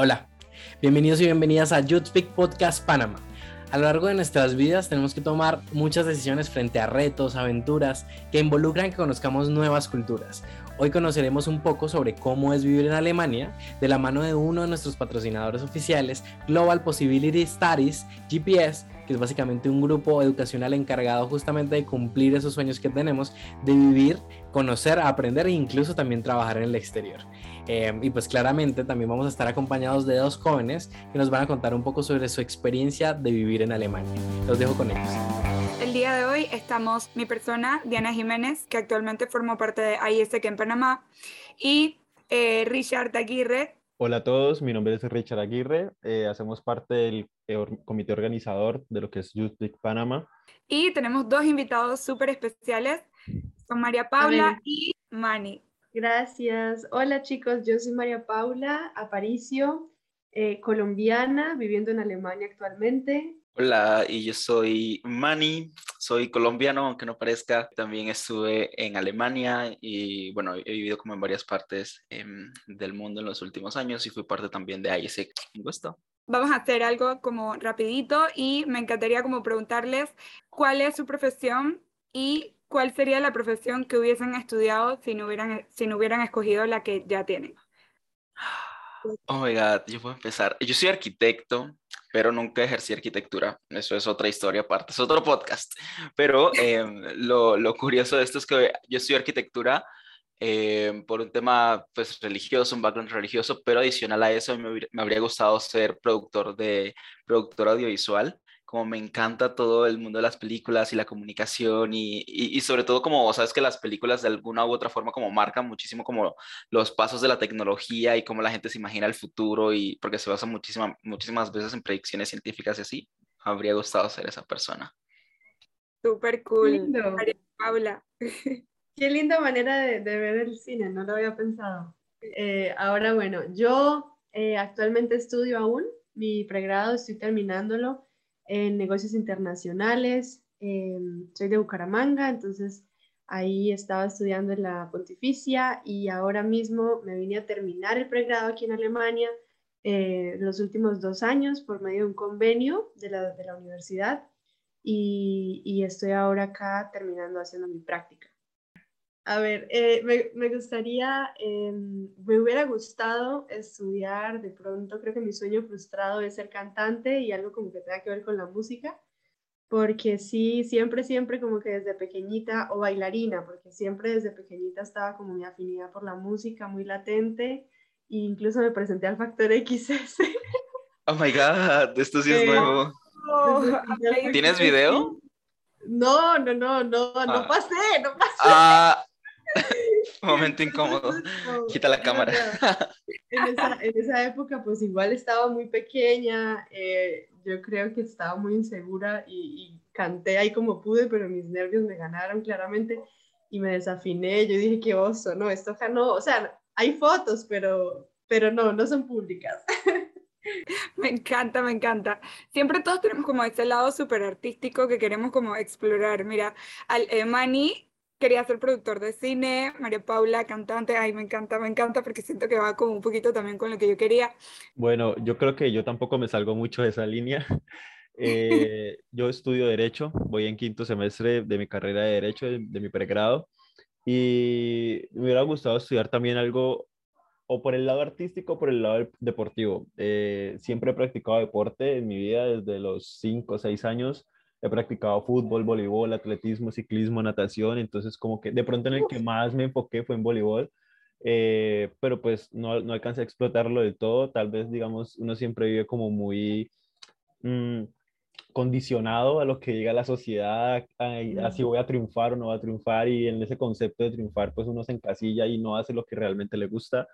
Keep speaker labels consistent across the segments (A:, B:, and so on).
A: Hola, bienvenidos y bienvenidas a Youth Speak Podcast Panamá. A lo largo de nuestras vidas tenemos que tomar muchas decisiones frente a retos, aventuras que involucran que conozcamos nuevas culturas. Hoy conoceremos un poco sobre cómo es vivir en Alemania de la mano de uno de nuestros patrocinadores oficiales, Global Possibility Studies, GPS, que es básicamente un grupo educacional encargado justamente de cumplir esos sueños que tenemos, de vivir, conocer, aprender e incluso también trabajar en el exterior. Eh, y pues claramente también vamos a estar acompañados de dos jóvenes que nos van a contar un poco sobre su experiencia de vivir en Alemania. Los dejo con ellos.
B: El día de hoy estamos mi persona, Diana Jiménez, que actualmente forma parte de ISEC en Panamá, y eh, Richard Aguirre,
C: Hola a todos, mi nombre es Richard Aguirre, eh, hacemos parte del eh, comité organizador de lo que es Youth Panamá.
B: Y tenemos dos invitados súper especiales, son María Paula y Mani.
D: Gracias. Hola chicos, yo soy María Paula Aparicio, eh, colombiana, viviendo en Alemania actualmente.
E: Hola, y yo soy Mani, soy colombiano, aunque no parezca. También estuve en Alemania y bueno, he vivido como en varias partes em, del mundo en los últimos años y fui parte también de ISEC. Un gusto.
B: Vamos a hacer algo como rapidito y me encantaría como preguntarles cuál es su profesión y cuál sería la profesión que hubiesen estudiado si no hubieran, si no hubieran escogido la que ya tienen.
E: Oh my God, yo puedo empezar. Yo soy arquitecto, pero nunca ejercí arquitectura. Eso es otra historia aparte, es otro podcast. Pero em, lo, lo, curioso de esto es que yo estudié arquitectura em, por un tema pues, religioso, un background religioso, pero adicional a eso me, me habría gustado ser productor, de, productor audiovisual como me encanta todo el mundo de las películas y la comunicación y, y, sobre todo como sabes que las películas de alguna u otra forma como marcan muchísimo como los pasos de la tecnología y cómo la gente se imagina el futuro y porque se basa muchísima, muchísimas veces en predicciones científicas y así, habría gustado ser esa persona.
B: Súper cool. María Paula.
D: Qué linda manera de, de, ver el cine, no lo había pensado. Eh, ahora bueno, yo eh, actualmente estudio aún mi pregrado, estoy terminándolo en negocios internacionales. Em, soy de Bucaramanga, entonces ahí estaba estudiando en la Pontificia y ahora mismo me vine a terminar el pregrado aquí en Alemania eh, los últimos dos años por medio de un convenio de la, de la universidad y, y, estoy ahora acá terminando haciendo mi práctica. A ver, eh, me, me, gustaría, eh, me hubiera gustado estudiar, de pronto creo que mi sueño frustrado es ser cantante y algo como que tenga que ver con la música, porque sí, siempre, siempre como que desde pequeñita, o bailarina, porque siempre desde pequeñita estaba como mi afinidad por la música muy latente, e incluso me presenté al Factor XS.
E: Oh my god, esto sí es nuevo. ¿Tienes video?
D: No, no, no, no, no
E: Ah.
D: pasé, no pasé.
E: Ah, momento incómodo. Quita la cámara.
D: En esa, en esa época pues igual estaba muy pequeña, eh, yo creo que estaba muy insegura y, y canté ahí como pude, pero mis nervios me ganaron claramente y me desafiné, yo dije qué oso, no, esto acá no, o sea, hay fotos, pero, pero no, no son públicas.
B: Me encanta, me encanta. Siempre todos tenemos como ese lado súper artístico que queremos como explorar. Mira, al, eh, Mani quería ser productor de cine, María Paula cantante, ay, me encanta, me encanta porque siento que va como un poquito también con lo que yo quería.
C: Bueno, yo creo que yo tampoco me salgo mucho de esa línea. Eh, yo estudio Derecho, voy en quinto semestre de mi carrera de Derecho, de, de mi pregrado, y me hubiera gustado estudiar también algo o por el lado artístico o por el lado deportivo. Eh, siempre he practicado deporte en mi vida desde los 5 o 6 años. He practicado fútbol, voleibol, atletismo, ciclismo, natación. Entonces, como que de pronto en el que más me enfoqué fue en voleibol. Eh, pero pues no, no alcancé a explotarlo del todo. Tal vez, digamos, uno siempre vive como muy mmm, condicionado a lo que diga la sociedad, así voy a triunfar o no voy a triunfar. Y en ese concepto de triunfar, pues uno se encasilla y no hace lo que realmente le gusta.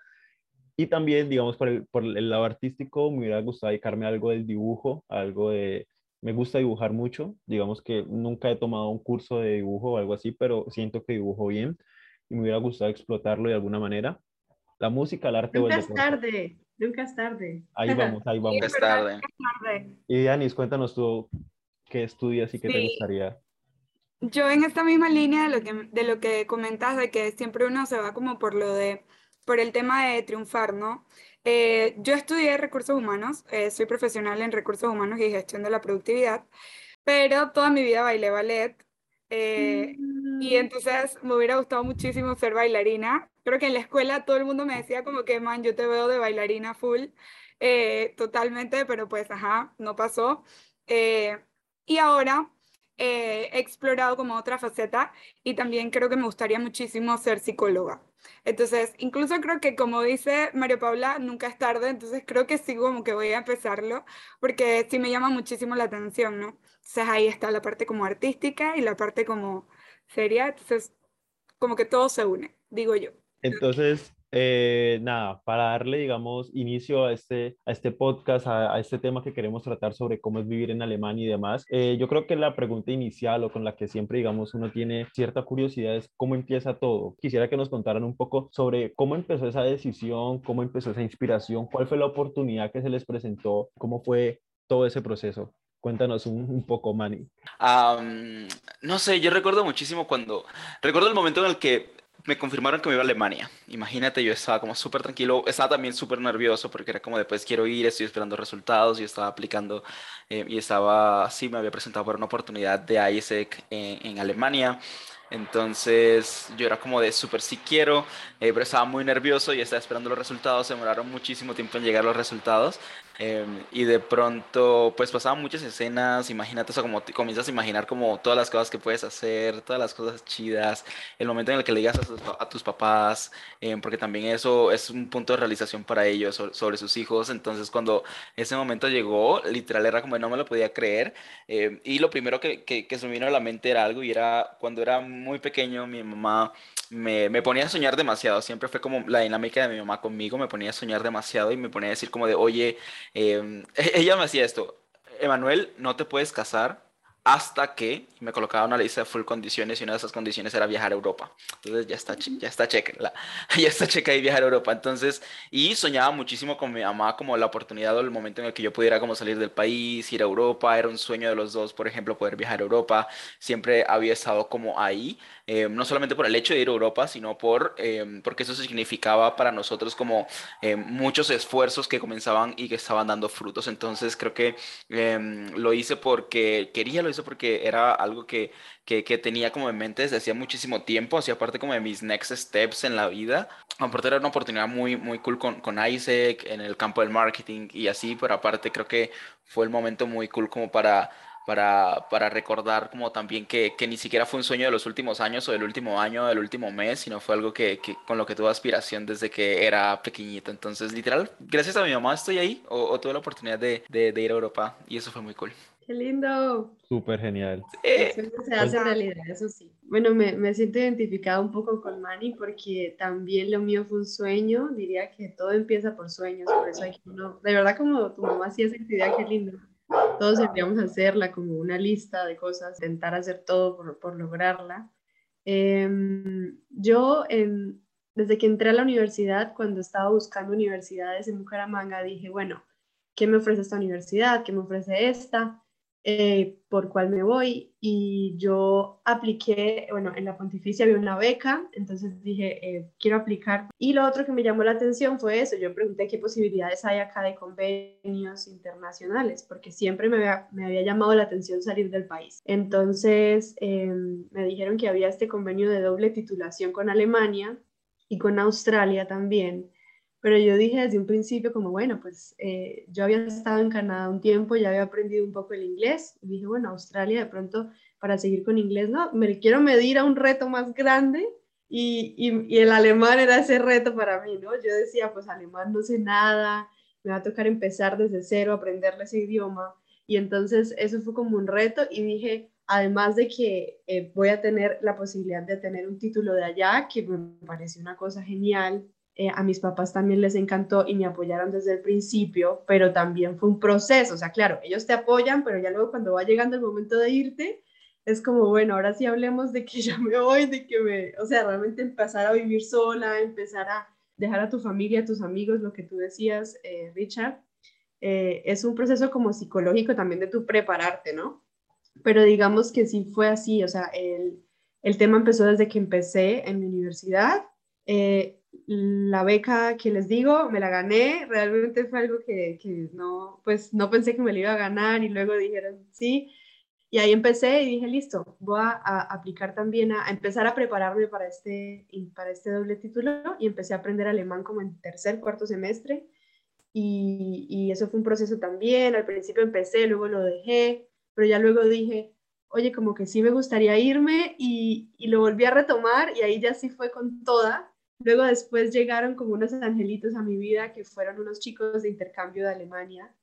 C: Y también, digamos, por el, por el lado artístico, me hubiera gustado dedicarme a algo del dibujo, algo de... Me gusta dibujar mucho, digamos que nunca he tomado un curso de dibujo o algo así, pero siento que dibujo bien y me hubiera gustado explotarlo de alguna manera. La música, el arte
D: Nunca es tarde, nunca es tarde.
C: Ahí vamos, ahí vamos.
E: Es tarde.
C: Y Dianis, cuéntanos tú qué estudias y qué
B: Sí.
C: te gustaría.
B: Yo en esta misma línea de lo que, de lo que comentas, de que siempre uno se va como por lo de por el tema de triunfar, ¿no? Eh, yo estudié recursos humanos, eh, soy profesional en recursos humanos y gestión de la productividad, pero toda mi vida bailé ballet. y mm. entonces me hubiera gustado muchísimo ser bailarina. Creo que en la escuela todo el mundo me decía como que, man, yo te veo de bailarina full, totalmente, pero pues, ajá, no pasó. y ahora he explorado como otra faceta y también creo que me gustaría muchísimo ser psicóloga. Entonces, incluso creo que como dice María Paula, nunca es tarde, entonces creo que sí como que voy a empezarlo, porque sí me llama muchísimo la atención, ¿no? Entonces ahí está la parte como artística y la parte como seria, entonces como que todo se une, digo yo.
C: Entonces, eh, nada, para darle, digamos, inicio a este, a este podcast, a, este tema que queremos tratar sobre cómo es vivir en Alemania y demás, eh, yo creo que la pregunta inicial o con la que siempre, digamos, uno tiene cierta curiosidad es cómo empieza todo. Quisiera que nos contaran un poco sobre cómo empezó esa decisión, cómo empezó esa inspiración, cuál fue la oportunidad que se les presentó, cómo fue todo ese proceso. Cuéntanos un, poco, Manny.
E: no sé, yo recuerdo muchísimo cuando, recuerdo el momento en el que me confirmaron que me iba a Alemania. Imagínate, yo estaba como súper tranquilo, estaba también súper nervioso porque era como después quiero ir, estoy esperando resultados, yo estaba aplicando eh, y estaba, sí, me había presentado por una oportunidad de ISEC en, Alemania. Entonces yo era como de súper sí quiero, eh, pero estaba muy nervioso y estaba esperando los resultados, se demoraron muchísimo tiempo en llegar los resultados. Em, y de pronto, pues pasaban muchas escenas, imagínate, o como comienzas a imaginar como todas las cosas que puedes hacer, todas las cosas chidas, el momento en el que le digas a, tus papás, em, porque también eso es un punto de realización para ellos sobre, sus hijos, entonces cuando ese momento llegó, literal era como no me lo podía creer, em, y lo primero que, que, que se me vino a la mente era algo, y era cuando era muy pequeño, mi mamá me, me, ponía a soñar demasiado. Siempre fue como la dinámica de mi mamá conmigo, me ponía a soñar demasiado y me ponía a decir como de, oye, em, ella me hacía esto, Emanuel, no te puedes casar hasta que me colocaba una lista de full condiciones y una de esas condiciones era viajar a Europa. Entonces ya está, ya está checa, ya está checa y viajar a Europa. Entonces, y soñaba muchísimo con mi mamá como la oportunidad o el momento en el que yo pudiera como salir del país, ir a Europa, era un sueño de los dos, por ejemplo, poder viajar a Europa. Siempre había estado como ahí, eh, no solamente por el hecho de ir a Europa, sino por, eh, porque eso significaba para nosotros como eh, muchos esfuerzos que comenzaban y que estaban dando frutos. Entonces, creo que lo hice porque quería, lo porque era algo que, que, tenía como en mente desde hacía muchísimo tiempo, hacía parte como de mis next steps en la vida. Aparte era una oportunidad muy, muy cool con, con Isaac en el campo del marketing y así, pero aparte creo que fue el momento muy cool como para para, para, recordar como también que, que, ni siquiera fue un sueño de los últimos años o del último año del último mes, sino fue algo que, que, con lo que tuve aspiración desde que era pequeñito. Entonces, literal, gracias a mi mamá estoy ahí o, o tuve la oportunidad de, de, de, ir a Europa y eso fue muy cool.
D: ¡Qué lindo!
C: Súper genial.
D: Eso se hace realidad, eso sí. Bueno, me, me siento identificada un poco con Manny porque también lo mío fue un sueño. Diría que todo empieza por sueños, por eso hay que uno... De verdad, como tu mamá hacía esa actividad, qué lindo. Todos deberíamos hacerla como una lista de cosas, intentar hacer todo por, por lograrla. Em, yo, en, desde que entré a la universidad, cuando estaba buscando universidades en Bucaramanga, dije, bueno, ¿qué me ofrece esta universidad? ¿Qué me ofrece esta? Eh, por cuál me voy y yo apliqué, bueno, en la pontificia había una beca, entonces dije, eh, quiero aplicar. Y lo otro que me llamó la atención fue eso, yo pregunté qué posibilidades hay acá de convenios internacionales, porque siempre me había, me había llamado la atención salir del país. Entonces em, me dijeron que había este convenio de doble titulación con Alemania y con Australia también. Pero yo dije desde un principio como, bueno, pues eh, yo había estado en Canadá un tiempo, ya había aprendido un poco el inglés. Y dije, bueno, Australia de pronto para seguir con inglés, no, me quiero medir a un reto más grande. Y, y, el alemán era ese reto para mí, ¿no? Yo decía, pues alemán no sé nada, me va a tocar empezar desde cero, aprenderle ese idioma. Y entonces eso fue como un reto y dije, además de que eh, voy a tener la posibilidad de tener un título de allá, que me pareció una cosa genial, eh, a mis papás también les encantó y me apoyaron desde el principio, pero también fue un proceso, o sea, claro, ellos te apoyan, pero ya luego cuando va llegando el momento de irte, es como, bueno, ahora sí hablemos de que ya me voy, de que me, o sea, realmente empezar a vivir sola, empezar a dejar a tu familia, a tus amigos, lo que tú decías, eh, Richard, eh, es un proceso como psicológico también de tu prepararte, ¿no? Pero digamos que sí fue así, o sea, el, el tema empezó desde que empecé en mi universidad la beca que les digo, me la gané, realmente fue algo que, que, no, pues no pensé que me la iba a ganar y luego dijeron sí. Y ahí empecé y dije, listo, voy a, aplicar también, a, empezar a prepararme para este, para este doble título y empecé a aprender alemán como en tercer, cuarto semestre. Y, y eso fue un proceso también. Al principio empecé, luego lo dejé, pero ya luego dije, oye, como que sí me gustaría irme y, y lo volví a retomar y ahí ya sí fue con toda Luego después llegaron como unos angelitos a mi vida que fueron unos chicos de intercambio de Alemania,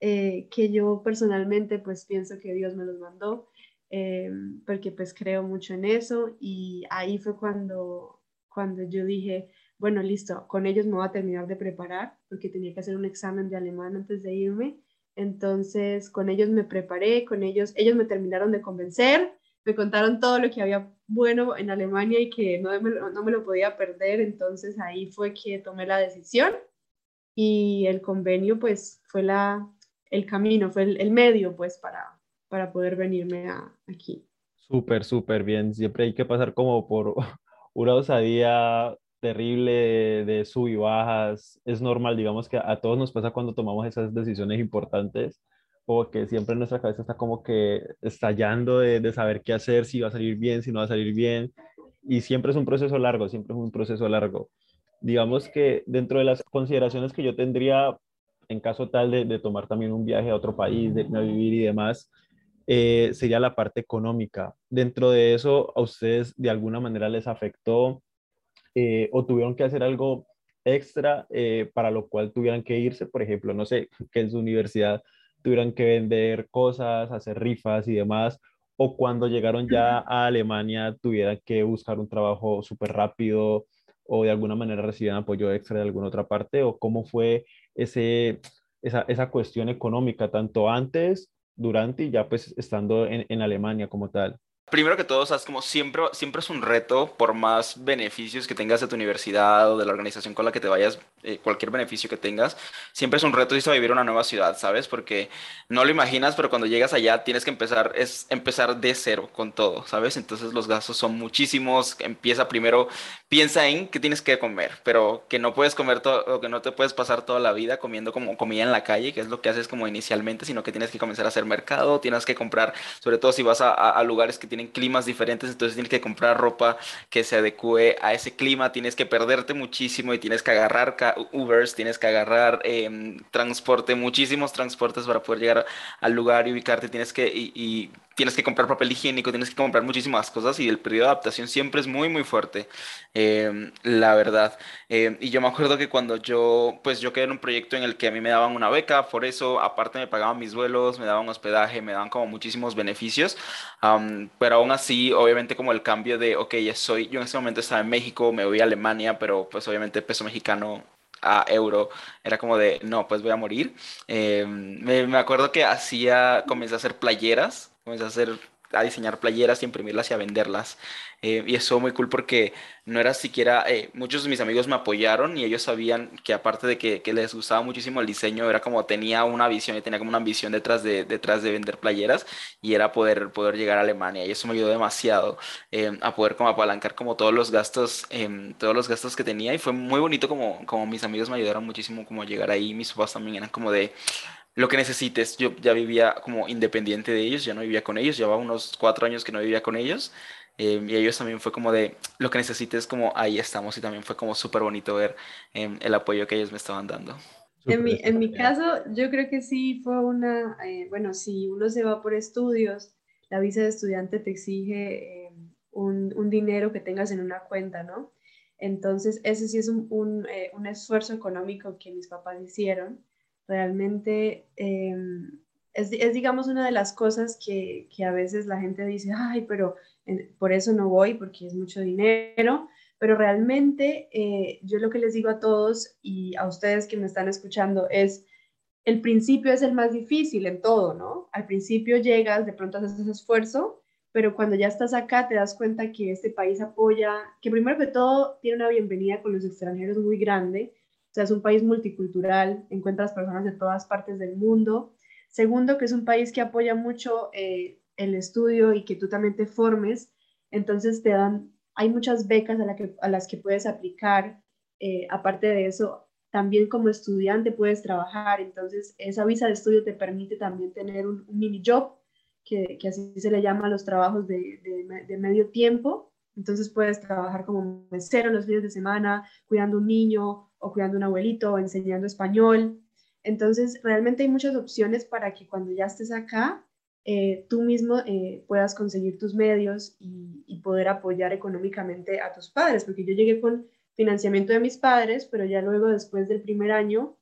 D: eh, que yo personalmente pues pienso que Dios me los mandó, eh, porque pues creo mucho en eso y ahí fue cuando, cuando yo dije, bueno, listo, con ellos me voy a terminar de preparar, porque tenía que hacer un examen de alemán antes de irme. Entonces, con ellos me preparé, con ellos, ellos me terminaron de convencer, me contaron todo lo que había bueno en Alemania y que no me, no me lo podía perder, entonces ahí fue que tomé la decisión y el convenio pues fue la, el camino, fue el, medio pues para, para poder venirme aquí.
C: Súper, súper bien. Siempre hay que pasar como por una osadía terrible de sub y bajas. Es normal, digamos que a todos nos pasa cuando tomamos esas decisiones importantes o que siempre en nuestra cabeza está como que estallando de, de, saber qué hacer, si va a salir bien, si no va a salir bien. Y siempre es un proceso largo, siempre es un proceso largo. Digamos que dentro de las consideraciones que yo tendría en caso tal de, de tomar también un viaje a otro país, de irme a vivir y demás, eh, sería la parte económica. Dentro de eso, ¿a ustedes de alguna manera les afectó eh, o tuvieron que hacer algo extra eh, para lo cual tuvieran que irse? Por ejemplo, no sé, que en su universidad tuvieran que vender cosas, hacer rifas y demás, o cuando llegaron ya a Alemania tuvieran que buscar un trabajo súper rápido o de alguna manera recibían apoyo extra de alguna otra parte, o cómo fue ese, esa, esa cuestión económica, tanto antes, durante y ya pues estando en, en Alemania como tal.
E: Primero que todo, sabes, como siempre, siempre es un reto, por más beneficios que tengas de tu universidad o de la organización con la que te vayas, eh, cualquier beneficio que tengas, siempre es un reto irse a vivir una nueva ciudad, ¿sabes? Porque no lo imaginas, pero cuando llegas allá tienes que empezar, es empezar de cero con todo, ¿sabes? Entonces los gastos son muchísimos. Empieza primero, piensa en que tienes que comer, pero que no puedes comer todo, o que no te puedes pasar toda la vida comiendo como comida en la calle, que es lo que haces como inicialmente, sino que tienes que comenzar a hacer mercado, tienes que comprar, sobre todo si vas a, a lugares que tienen climas diferentes, entonces tienes que comprar ropa que se adecue a ese clima, tienes que perderte muchísimo y tienes que agarrar Ubers, tienes que agarrar em, transporte, muchísimos transportes para poder llegar al lugar y ubicarte, tienes que, y tienes que comprar papel higiénico, tienes que comprar muchísimas cosas y el periodo de adaptación siempre es muy, muy fuerte, em, la verdad. Em, y yo me acuerdo que cuando yo, pues yo quedé en un proyecto en el que a mí me daban una beca, por eso aparte me pagaban mis vuelos, me daban hospedaje, me daban como muchísimos beneficios, pero aún así, obviamente como el cambio de, ok, ya soy, yo en ese momento estaba en México, me voy a Alemania, pero pues obviamente peso mexicano a euro, era como de, no, pues voy a morir. Em, me, me, acuerdo que hacía, comencé a hacer playeras comencé a hacer a diseñar playeras y imprimirlas y a venderlas. Eh, y eso muy cool porque no era siquiera, eh, muchos de mis amigos me apoyaron y ellos sabían que aparte de que, que, les gustaba muchísimo el diseño, era como tenía una visión y tenía como una ambición detrás de, detrás de vender playeras y era poder, poder llegar a Alemania. Y eso me ayudó demasiado eh, a poder como apalancar como todos los gastos, em, todos los gastos que tenía y fue muy bonito como, como mis amigos me ayudaron muchísimo como llegar ahí. Mis papás también eran como de lo que necesites. Yo ya vivía como independiente de ellos, ya no vivía con ellos, llevaba unos cuatro años que no vivía con ellos. Eh, y ellos también fue como de lo que necesites, como ahí estamos. Y también fue como súper bonito ver em, el apoyo que ellos me estaban dando.
D: En mi, en mi caso, yo creo que sí fue una, eh, bueno, si uno se va por estudios, la visa de estudiante te exige em, un, un, dinero que tengas en una cuenta, ¿no? Entonces, ese sí es un, un, eh, un esfuerzo económico que mis papás hicieron Realmente em, es, es, digamos, una de las cosas que, que, a veces la gente dice, ay, pero por eso no voy, porque es mucho dinero. Pero realmente eh, yo lo que les digo a todos y a ustedes que me están escuchando es, el principio es el más difícil en todo, ¿no? Al principio llegas, de pronto haces ese esfuerzo, pero cuando ya estás acá te das cuenta que este país apoya, que primero que todo tiene una bienvenida con los extranjeros muy grande, sea, es un país multicultural, encuentras personas de todas partes del mundo. Segundo, que es un país que apoya mucho eh, el estudio y que tú también te formes. Entonces te dan, hay muchas becas a, la que, a las que puedes aplicar. eh, aparte de eso, también como estudiante puedes trabajar, entonces esa visa de estudio te permite también tener un, mini job, que, que, así se le llama a los trabajos de, de, medio tiempo, entonces puedes trabajar como mesero los días de semana, cuidando un niño o cuidando un abuelito o enseñando español. Entonces, realmente hay muchas opciones para que cuando ya estés acá, eh, tú mismo eh, puedas conseguir tus medios y, poder apoyar económicamente a tus padres, porque yo llegué con financiamiento de mis padres, pero ya luego después del primer año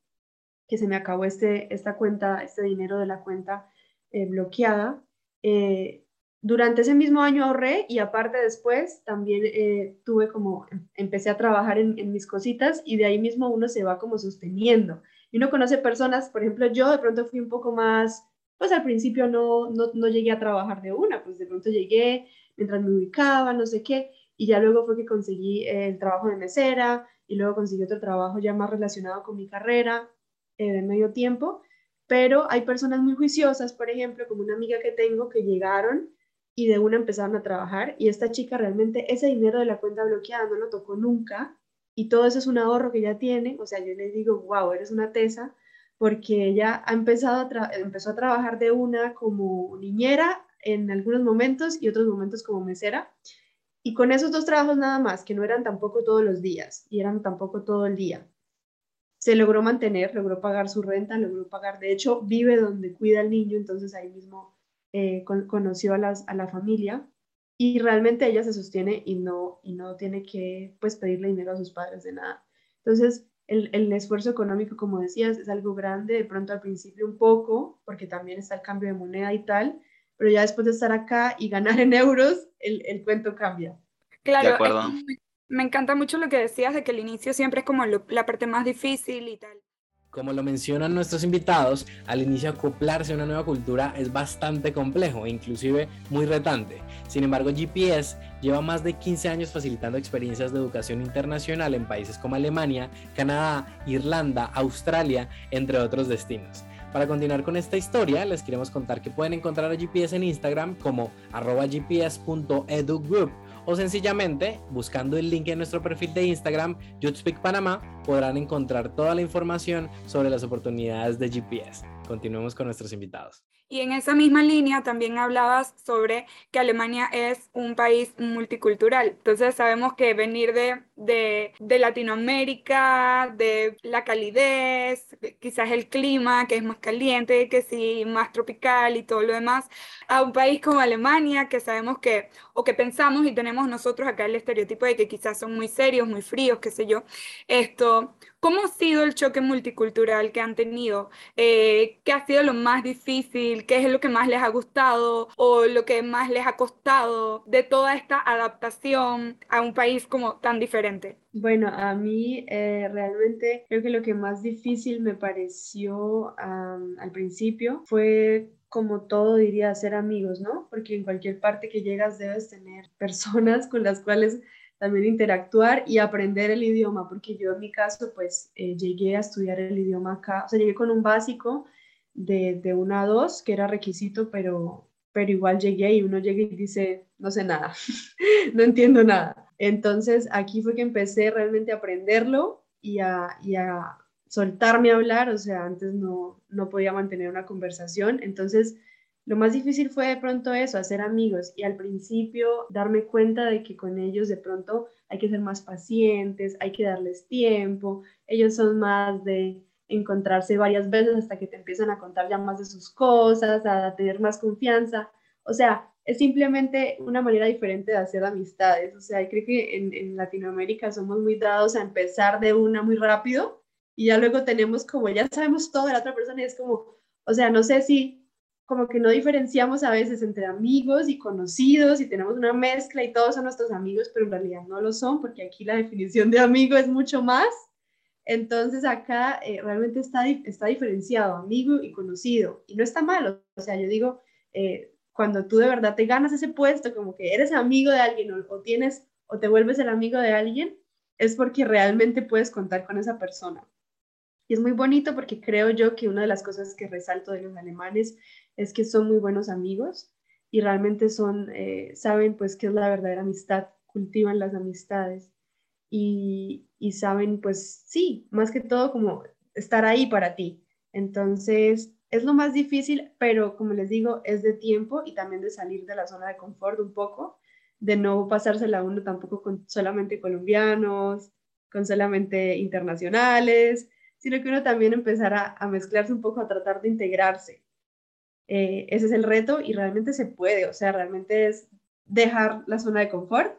D: que se me acabó este, esta cuenta, este dinero de la cuenta eh, bloqueada, eh, durante ese mismo año ahorré y aparte después también eh, tuve como, em, empecé a trabajar en, mis cositas y de ahí mismo uno se va como sosteniendo. Y uno conoce personas, por ejemplo, yo de pronto fui un poco más, pues al principio no, no, no llegué a trabajar de una, pues de pronto llegué mientras me ubicaba, no sé qué, y ya luego fue que conseguí el trabajo de mesera y luego conseguí otro trabajo ya más relacionado con mi carrera eh, de medio tiempo, pero hay personas muy juiciosas, por ejemplo, como una amiga que tengo que llegaron y de una empezaron a trabajar y esta chica realmente ese dinero de la cuenta bloqueada no lo tocó nunca y todo eso es un ahorro que ya tiene, o sea, yo le digo, wow, eres una tesa, porque ella ha empezado a empezó a trabajar de una como niñera en algunos momentos y otros momentos como mesera y con esos dos trabajos nada más, que no eran tampoco todos los días y eran tampoco todo el día, se logró mantener, logró pagar su renta, logró pagar, de hecho, vive donde cuida al niño, entonces ahí mismo eh, conoció a, las, a la familia y realmente ella se sostiene y no, y no tiene que pues pedirle dinero a sus padres de nada. Entonces, el, el, esfuerzo económico, como decías, es algo grande, de pronto al principio un poco, porque también está el cambio de moneda y tal, pero ya después de estar acá y ganar en euros, el, el cuento cambia.
B: Claro, me encanta mucho lo que decías de que el inicio siempre es como la parte más difícil y tal.
A: Como lo mencionan nuestros invitados, al inicio acoplarse a una nueva cultura es bastante complejo e inclusive muy retante. Sin embargo, GPS lleva más de 15 años facilitando experiencias de educación internacional en países como Alemania, Canadá, Irlanda, Australia, entre otros destinos. Para continuar con esta historia, les queremos contar que pueden encontrar a GPS en Instagram como arroba gps.edugroup o sencillamente buscando el link en nuestro perfil de Instagram, YouthSpeak Panamá, podrán encontrar toda la información sobre las oportunidades de GPS. Continuemos con nuestros invitados.
B: Y en esa misma línea también hablabas sobre que Alemania es un país multicultural. Entonces sabemos que venir de, de, de, Latinoamérica, de la calidez, quizás el clima, que es más caliente, que sí, más tropical y todo lo demás, a un país como Alemania, que sabemos que, o que pensamos y tenemos nosotros acá el estereotipo de que quizás son muy serios, muy fríos, qué sé yo, esto ¿Cómo ha sido el choque multicultural que han tenido? Eh, ¿Qué ha sido lo más difícil? ¿Qué es lo que más les ha gustado o lo que más les ha costado de toda esta adaptación a un país como tan diferente?
D: Bueno, a mí eh, realmente creo que lo que más difícil me pareció al principio fue como todo diría ser amigos, ¿no? Porque en cualquier parte que llegas debes tener personas con las cuales también interactuar y aprender el idioma, porque yo en mi caso pues eh, llegué a estudiar el idioma acá, o sea, llegué con un básico de, de una a dos, que era requisito, pero, pero igual llegué y uno llega y dice, no sé nada, no entiendo nada. Entonces aquí fue que empecé realmente a aprenderlo y a, y a soltarme a hablar, o sea, antes no, no podía mantener una conversación, entonces lo más difícil fue de pronto eso, hacer amigos y al principio darme cuenta de que con ellos de pronto hay que ser más pacientes, hay que darles tiempo, ellos son más de encontrarse varias veces hasta que te empiezan a contar ya más de sus cosas, a tener más confianza. O sea, es simplemente una manera diferente de hacer amistades. O sea, creo que en, en Latinoamérica somos muy dados a empezar de una muy rápido y ya luego tenemos como, ya sabemos todo la otra persona y es como, o sea, no sé si como que no diferenciamos a veces entre amigos y conocidos y tenemos una mezcla y todos son nuestros amigos, pero en realidad no lo son porque aquí la definición de amigo es mucho más. Entonces acá eh, realmente está, está diferenciado amigo y conocido y no está malo. O sea, yo digo, eh, cuando tú de verdad te ganas ese puesto, como que eres amigo de alguien o, o tienes o te vuelves el amigo de alguien, es porque realmente puedes contar con esa persona. Y es muy bonito porque creo yo que una de las cosas que resalto de los alemanes es que son muy buenos amigos y realmente son, eh, saben pues qué es la verdadera amistad, cultivan las amistades. y, y saben, pues sí, más que todo como estar ahí para ti. Entonces, es lo más difícil, pero como les digo, es de tiempo y también de salir de la zona de confort un poco, de no pasársela uno tampoco con solamente colombianos, con solamente internacionales, sino que uno también empezara a mezclarse un poco, a tratar de integrarse. Eh, ese es el reto y realmente se puede, o sea, realmente es dejar la zona de confort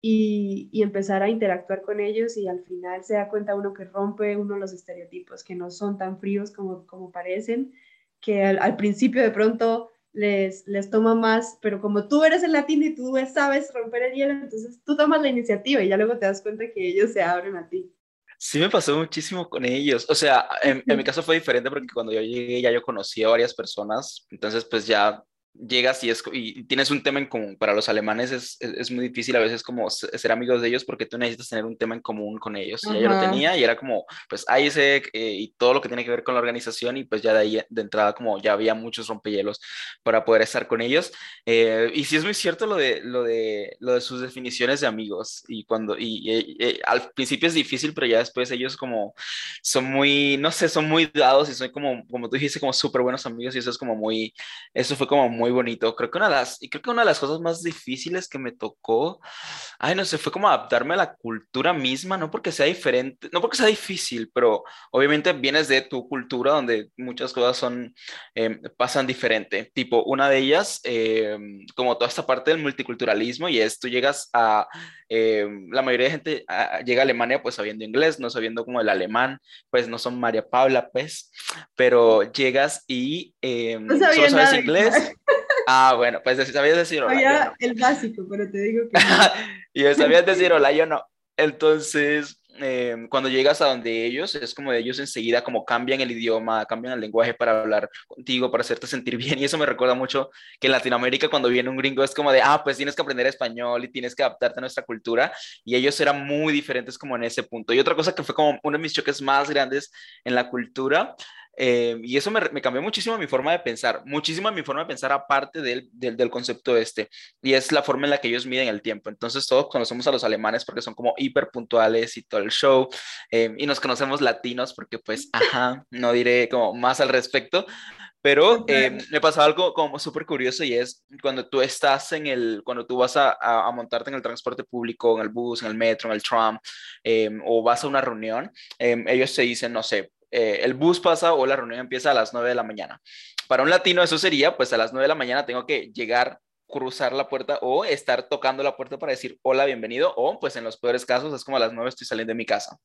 D: y, empezar a interactuar con ellos y al final se da cuenta uno que rompe uno los estereotipos, que no son tan fríos como, como parecen, que al, principio de pronto les, les toma más, pero como tú eres el latino y tú sabes romper el hielo, entonces tú tomas la iniciativa y ya luego te das cuenta que ellos se abren a ti.
E: Sí, me pasó muchísimo con ellos. O sea, en, en, mi caso fue diferente porque cuando yo llegué ya yo conocía a varias personas, entonces pues ya llegas y, es, y tienes un tema en común. Para los alemanes es, es, muy difícil a veces como ser amigos de ellos porque tú necesitas tener un tema en común con ellos. Y yo lo tenía y era como, pues ISEC eh, y todo lo que tiene que ver con la organización y pues ya de ahí de entrada como ya había muchos rompehielos para poder estar con ellos. Eh, y sí es muy cierto lo de, lo, de, lo de sus definiciones de amigos y cuando, y, al principio es difícil, pero ya después ellos como son muy, no sé, son muy dados y son como, como tú dijiste, como súper buenos amigos y eso es como muy, eso fue como muy bonito. Creo que una de las, y creo que una de las cosas más difíciles que me tocó, ay, no sé, fue como adaptarme a la cultura misma, no porque sea diferente, no porque sea difícil, pero obviamente vienes de tu cultura donde muchas cosas son, em, pasan diferente. Tipo, una de ellas, em, como toda esta parte del multiculturalismo, y es, tú llegas a, em, la mayoría de gente llega a Alemania pues sabiendo inglés, no sabiendo como el alemán, pues no son María Paula, pues, pero llegas y no solo sabes inglés. Ah, bueno, pues sabías decir
D: hola. el básico, pero te digo que.
E: y yo sabías decir hola, yo no. Entonces, em, cuando llegas a donde ellos, es como de ellos enseguida como cambian el idioma, cambian el lenguaje para hablar contigo, para hacerte sentir bien. Y eso me recuerda mucho que en Latinoamérica cuando viene un gringo es como de, ah, pues tienes que aprender español y tienes que adaptarte a nuestra cultura. Y ellos eran muy diferentes como en ese punto. Y otra cosa que fue como uno de mis choques más grandes en la cultura eh, y eso me, me, cambió muchísimo mi forma de pensar, muchísimo mi forma de pensar aparte del, del, del, concepto este, y es la forma en la que ellos miden el tiempo. Entonces todos conocemos a los alemanes porque son como hiper puntuales y todo el show, eh, y nos conocemos latinos porque pues, ajá, no diré como más al respecto, pero eh, me pasó algo como súper curioso y es cuando tú estás en el, cuando tú vas a, a, montarte en el transporte público, en el bus, en el metro, en el tram, o vas a una reunión, ellos te dicen, no sé, eh, el bus pasa o la reunión empieza a las 9 de la mañana. Para un latino eso sería, pues a las 9 de la mañana tengo que llegar, cruzar la puerta o estar tocando la puerta para decir hola, bienvenido, o pues en los peores casos es como a las 9 estoy saliendo de mi casa.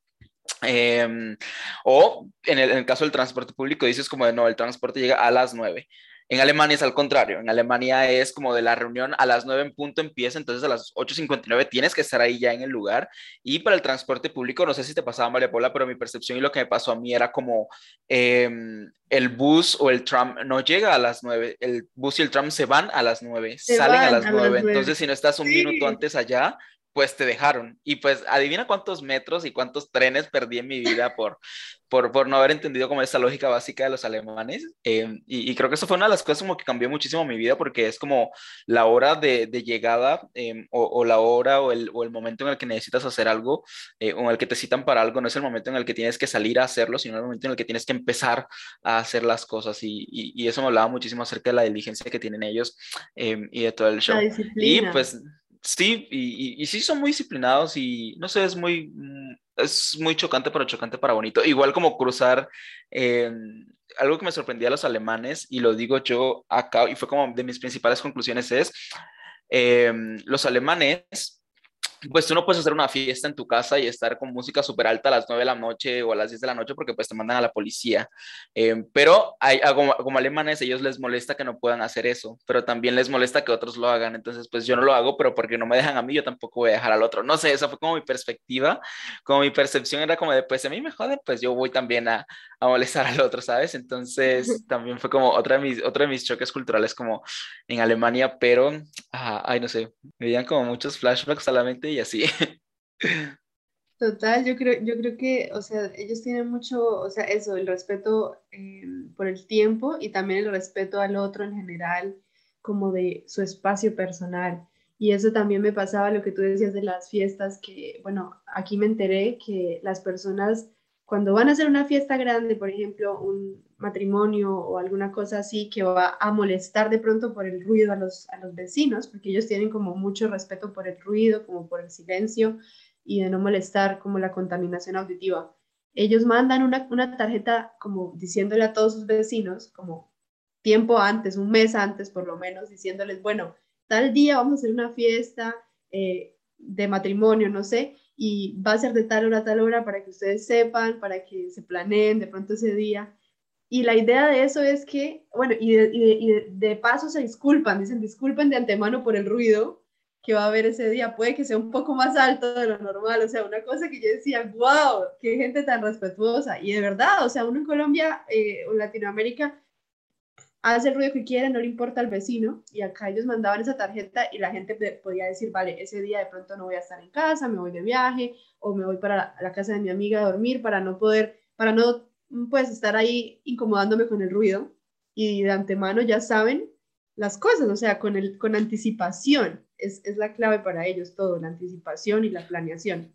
E: Em, o en el, caso del transporte público dices como de no, el transporte llega a las 9. En Alemania es al contrario, en Alemania es como de la reunión a las 9 en punto empieza, entonces a las 8.59 tienes que estar ahí ya en el lugar. Y para el transporte público, no sé si te pasaba, María Paula, pero mi percepción y lo que me pasó a mí era como em, el bus o el tram no llega a las 9, el bus y el tram se van a las 9, salen a las 9, entonces si no estás un minuto antes allá, pues te dejaron. Y pues adivina cuántos metros y cuántos trenes perdí en mi vida por, por, por no haber entendido como esa lógica básica de los alemanes. Em, y, creo que eso fue una de las cosas como que cambió muchísimo mi vida porque es como la hora de, de llegada em, o, o, la hora o el, o el, momento en el que necesitas hacer algo eh, o en el que te citan para algo, no es el momento en el que tienes que salir a hacerlo, sino el momento en el que tienes que empezar a hacer las cosas. Y, y, y eso me hablaba muchísimo acerca de la diligencia que tienen ellos em, y de todo el show. Y pues Sí, y, sí son muy disciplinados y no sé, es muy, mm, es muy chocante, pero chocante para bonito. Igual como cruzar, eh, algo que me sorprendía a los alemanes, y lo digo yo acá, y fue como de mis principales conclusiones, es eh, los alemanes pues tú no puedes hacer una fiesta en tu casa y estar con música súper alta a las 9 de la noche o a las 10 de la noche porque pues te mandan a la policía. Eh, pero hay, como, como, alemanes, ellos les molesta que no puedan hacer eso, pero también les molesta que otros lo hagan. Entonces, pues yo no lo hago, pero porque no me dejan a mí, yo tampoco voy a dejar al otro. No sé, esa fue como mi perspectiva, como mi percepción era como de, pues a mí me jode, pues yo voy también a, a molestar al otro, ¿sabes? Entonces, también fue como otra de mis, otro de mis choques culturales como en Alemania, pero, ay, no sé, me dieron como muchos flashbacks a la mente y así.
D: Total, yo creo, yo creo que, o sea, ellos tienen mucho, o sea, eso, el respeto eh, por el tiempo y también el respeto al otro en general, como de su espacio personal. Y eso también me pasaba lo que tú decías de las fiestas, que, bueno, aquí me enteré que las personas cuando van a hacer una fiesta grande, por ejemplo, un matrimonio o alguna cosa así que va a molestar de pronto por el ruido a los, a los vecinos, porque ellos tienen como mucho respeto por el ruido, como por el silencio y de no molestar como la contaminación auditiva. Ellos mandan una, una tarjeta como diciéndole a todos sus vecinos, como tiempo antes, un mes antes por lo menos, diciéndoles, bueno, tal día vamos a hacer una fiesta eh, de matrimonio, no sé, y va a ser de tal hora tal hora para que ustedes sepan, para que se planeen de pronto ese día. Y la idea de eso es que, bueno, y de, paso se disculpan, dicen disculpen de antemano por el ruido que va a haber ese día, puede que sea un poco más alto de lo normal, o sea, una cosa que yo decía, wow, qué gente tan respetuosa, y de verdad, o sea, uno en Colombia eh, o Latinoamérica hace el ruido que quiere, no le importa al vecino, y acá ellos mandaban esa tarjeta y la gente podía decir, vale, ese día de pronto no voy a estar en casa, me voy de viaje, o me voy para la, casa de mi amiga a dormir para no poder, para no, pues, estar ahí incomodándome con el ruido, y de antemano ya saben las cosas, o sea, con, el, con anticipación, es, es la clave para ellos todo, la anticipación y la planeación.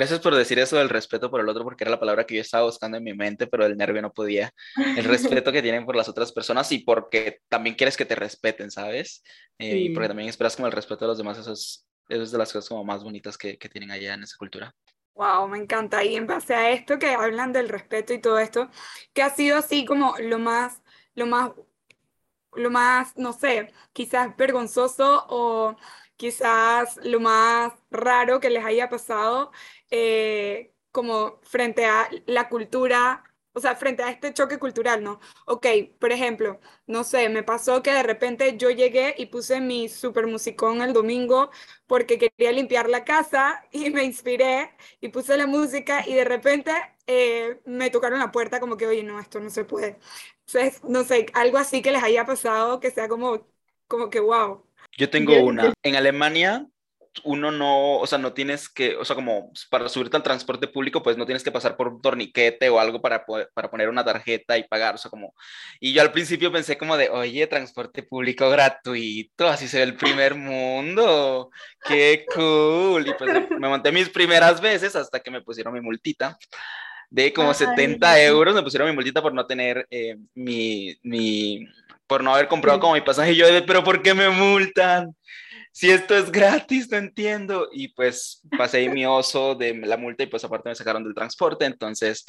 E: Gracias por decir eso del respeto por el otro, porque era la palabra que yo estaba buscando en mi mente, pero el nervio no podía. El respeto que tienen por las otras personas y porque también quieres que te respeten, ¿sabes? Eh, y porque también esperas como el respeto de los demás, eso es, eso es de las cosas como más bonitas que, que tienen allá en esa cultura.
B: Wow, me encanta. Y en base a esto que hablan del respeto y todo esto, que ha sido así como lo más, lo más, lo más, no sé, quizás vergonzoso o quizás lo más raro que les haya pasado eh, como frente a la cultura, o sea, frente a este choque cultural, ¿no? Ok, por ejemplo, no sé, me pasó que de repente yo llegué y puse mi super musicón el domingo porque quería limpiar la casa y me inspiré y puse la música y de repente eh, me tocaron la puerta como que, oye, no, esto no se puede. Entonces, no sé, algo así que les haya pasado que sea como, como que, wow.
E: Yo tengo una. En Alemania, uno no, o sea, no tienes que, o sea, como para subirte al transporte público, pues no tienes que pasar por un torniquete o algo para, para poner una tarjeta y pagar, o sea, como, y yo al principio pensé como de, oye, transporte público gratuito, así se ve el primer mundo, qué cool, y pues me monté mis primeras veces hasta que me pusieron mi multita de como 70 euros, me pusieron mi multita por no tener eh, mi, mi, por no haber comprado como mi pasaje. Y yo, pero ¿por qué me multan? Si esto es gratis, no entiendo. Y pues pasé mi oso de la multa y pues aparte me sacaron del transporte. Entonces,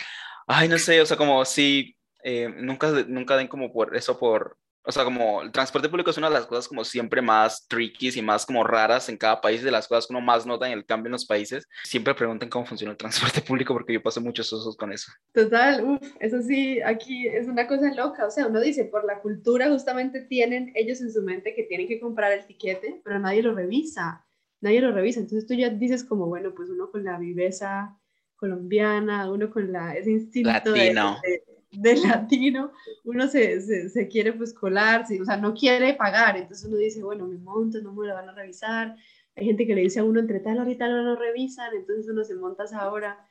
E: ay, no sé, o sea, como si eh, nunca, nunca den como por eso por, o sea, como el transporte público es una de las cosas como siempre más tricky y más como raras en cada país, de las cosas que uno más nota en el cambio en los países. Siempre preguntan cómo funciona el transporte público porque yo paso muchos osos con eso.
D: Total, uff, eso sí, aquí es una cosa loca. O sea, uno dice, por la cultura justamente tienen ellos en su mente que tienen que comprar el tiquete, pero nadie lo revisa, nadie lo revisa. Entonces tú ya dices como, bueno, pues uno con la viveza colombiana, uno con la, ese instinto
E: Latino
D: de latino, uno se, se, se, quiere pues colar, o sea, no quiere pagar, entonces uno dice, bueno, me monto, no me lo van a revisar, hay gente que le dice a uno entre tal tal hora lo revisan, entonces uno se monta esa hora,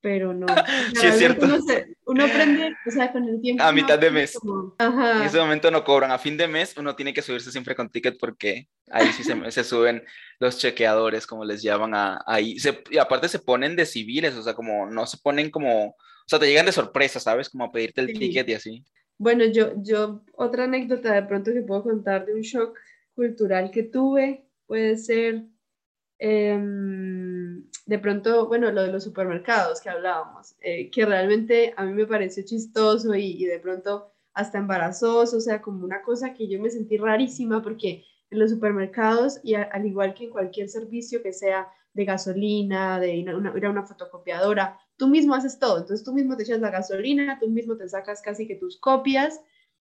D: pero no.
E: sí, es cierto.
D: Uno, uno, aprende, o sea, con el tiempo.
E: A mitad de mes. En ese momento no cobran. A fin de mes uno tiene que subirse siempre con ticket porque ahí sí se, se suben los chequeadores, como les llaman a, ahí. y aparte se ponen de civiles, o sea, como no se ponen como o sea, te llegan de sorpresa, ¿sabes? Como a pedirte el ticket y así.
D: Bueno, yo, yo, otra anécdota de pronto que puedo contar de un shock cultural que tuve puede ser em, de pronto, bueno, lo de los supermercados que hablábamos, eh, que realmente a mí me pareció chistoso y, y, de pronto hasta embarazoso, o sea, como una cosa que yo me sentí rarísima porque en los supermercados y al igual que en cualquier servicio que sea de gasolina, de ir a una, fotocopiadora, tú mismo haces todo. Entonces tú mismo te echas la gasolina, tú mismo te sacas casi que tus copias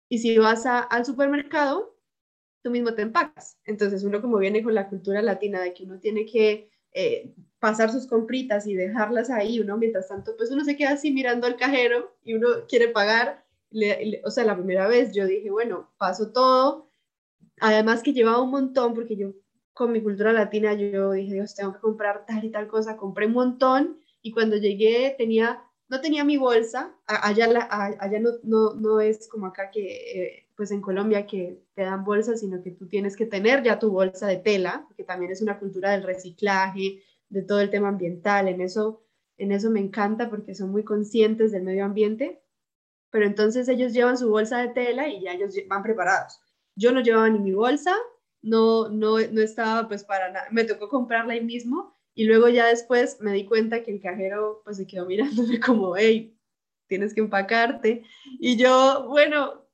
D: y si vas al supermercado, tú mismo te empacas. Entonces uno como viene con la cultura latina de que uno tiene que eh, pasar sus compritas y dejarlas ahí, uno mientras tanto, pues uno se queda así mirando al cajero y uno quiere pagar. o sea, la primera vez yo dije, bueno, paso todo. Además que llevaba un montón porque yo con mi cultura latina yo dije, Dios, tengo que comprar tal y tal cosa, compré un montón y cuando llegué tenía no tenía mi bolsa, allá, allá no, no, no, es como acá que, eh, pues en Colombia que te dan bolsas, sino que tú tienes que tener ya tu bolsa de tela, que también es una cultura del reciclaje, de todo el tema ambiental, en eso, en eso me encanta porque son muy conscientes del medio ambiente, pero entonces ellos llevan su bolsa de tela y ya ellos van preparados. Yo no llevaba ni mi bolsa, no, no, no estaba pues para nada, me tocó comprarla ahí mismo y luego ya después me di cuenta que el cajero pues se quedó mirándome como, hey, tienes que empacarte. Y yo, bueno,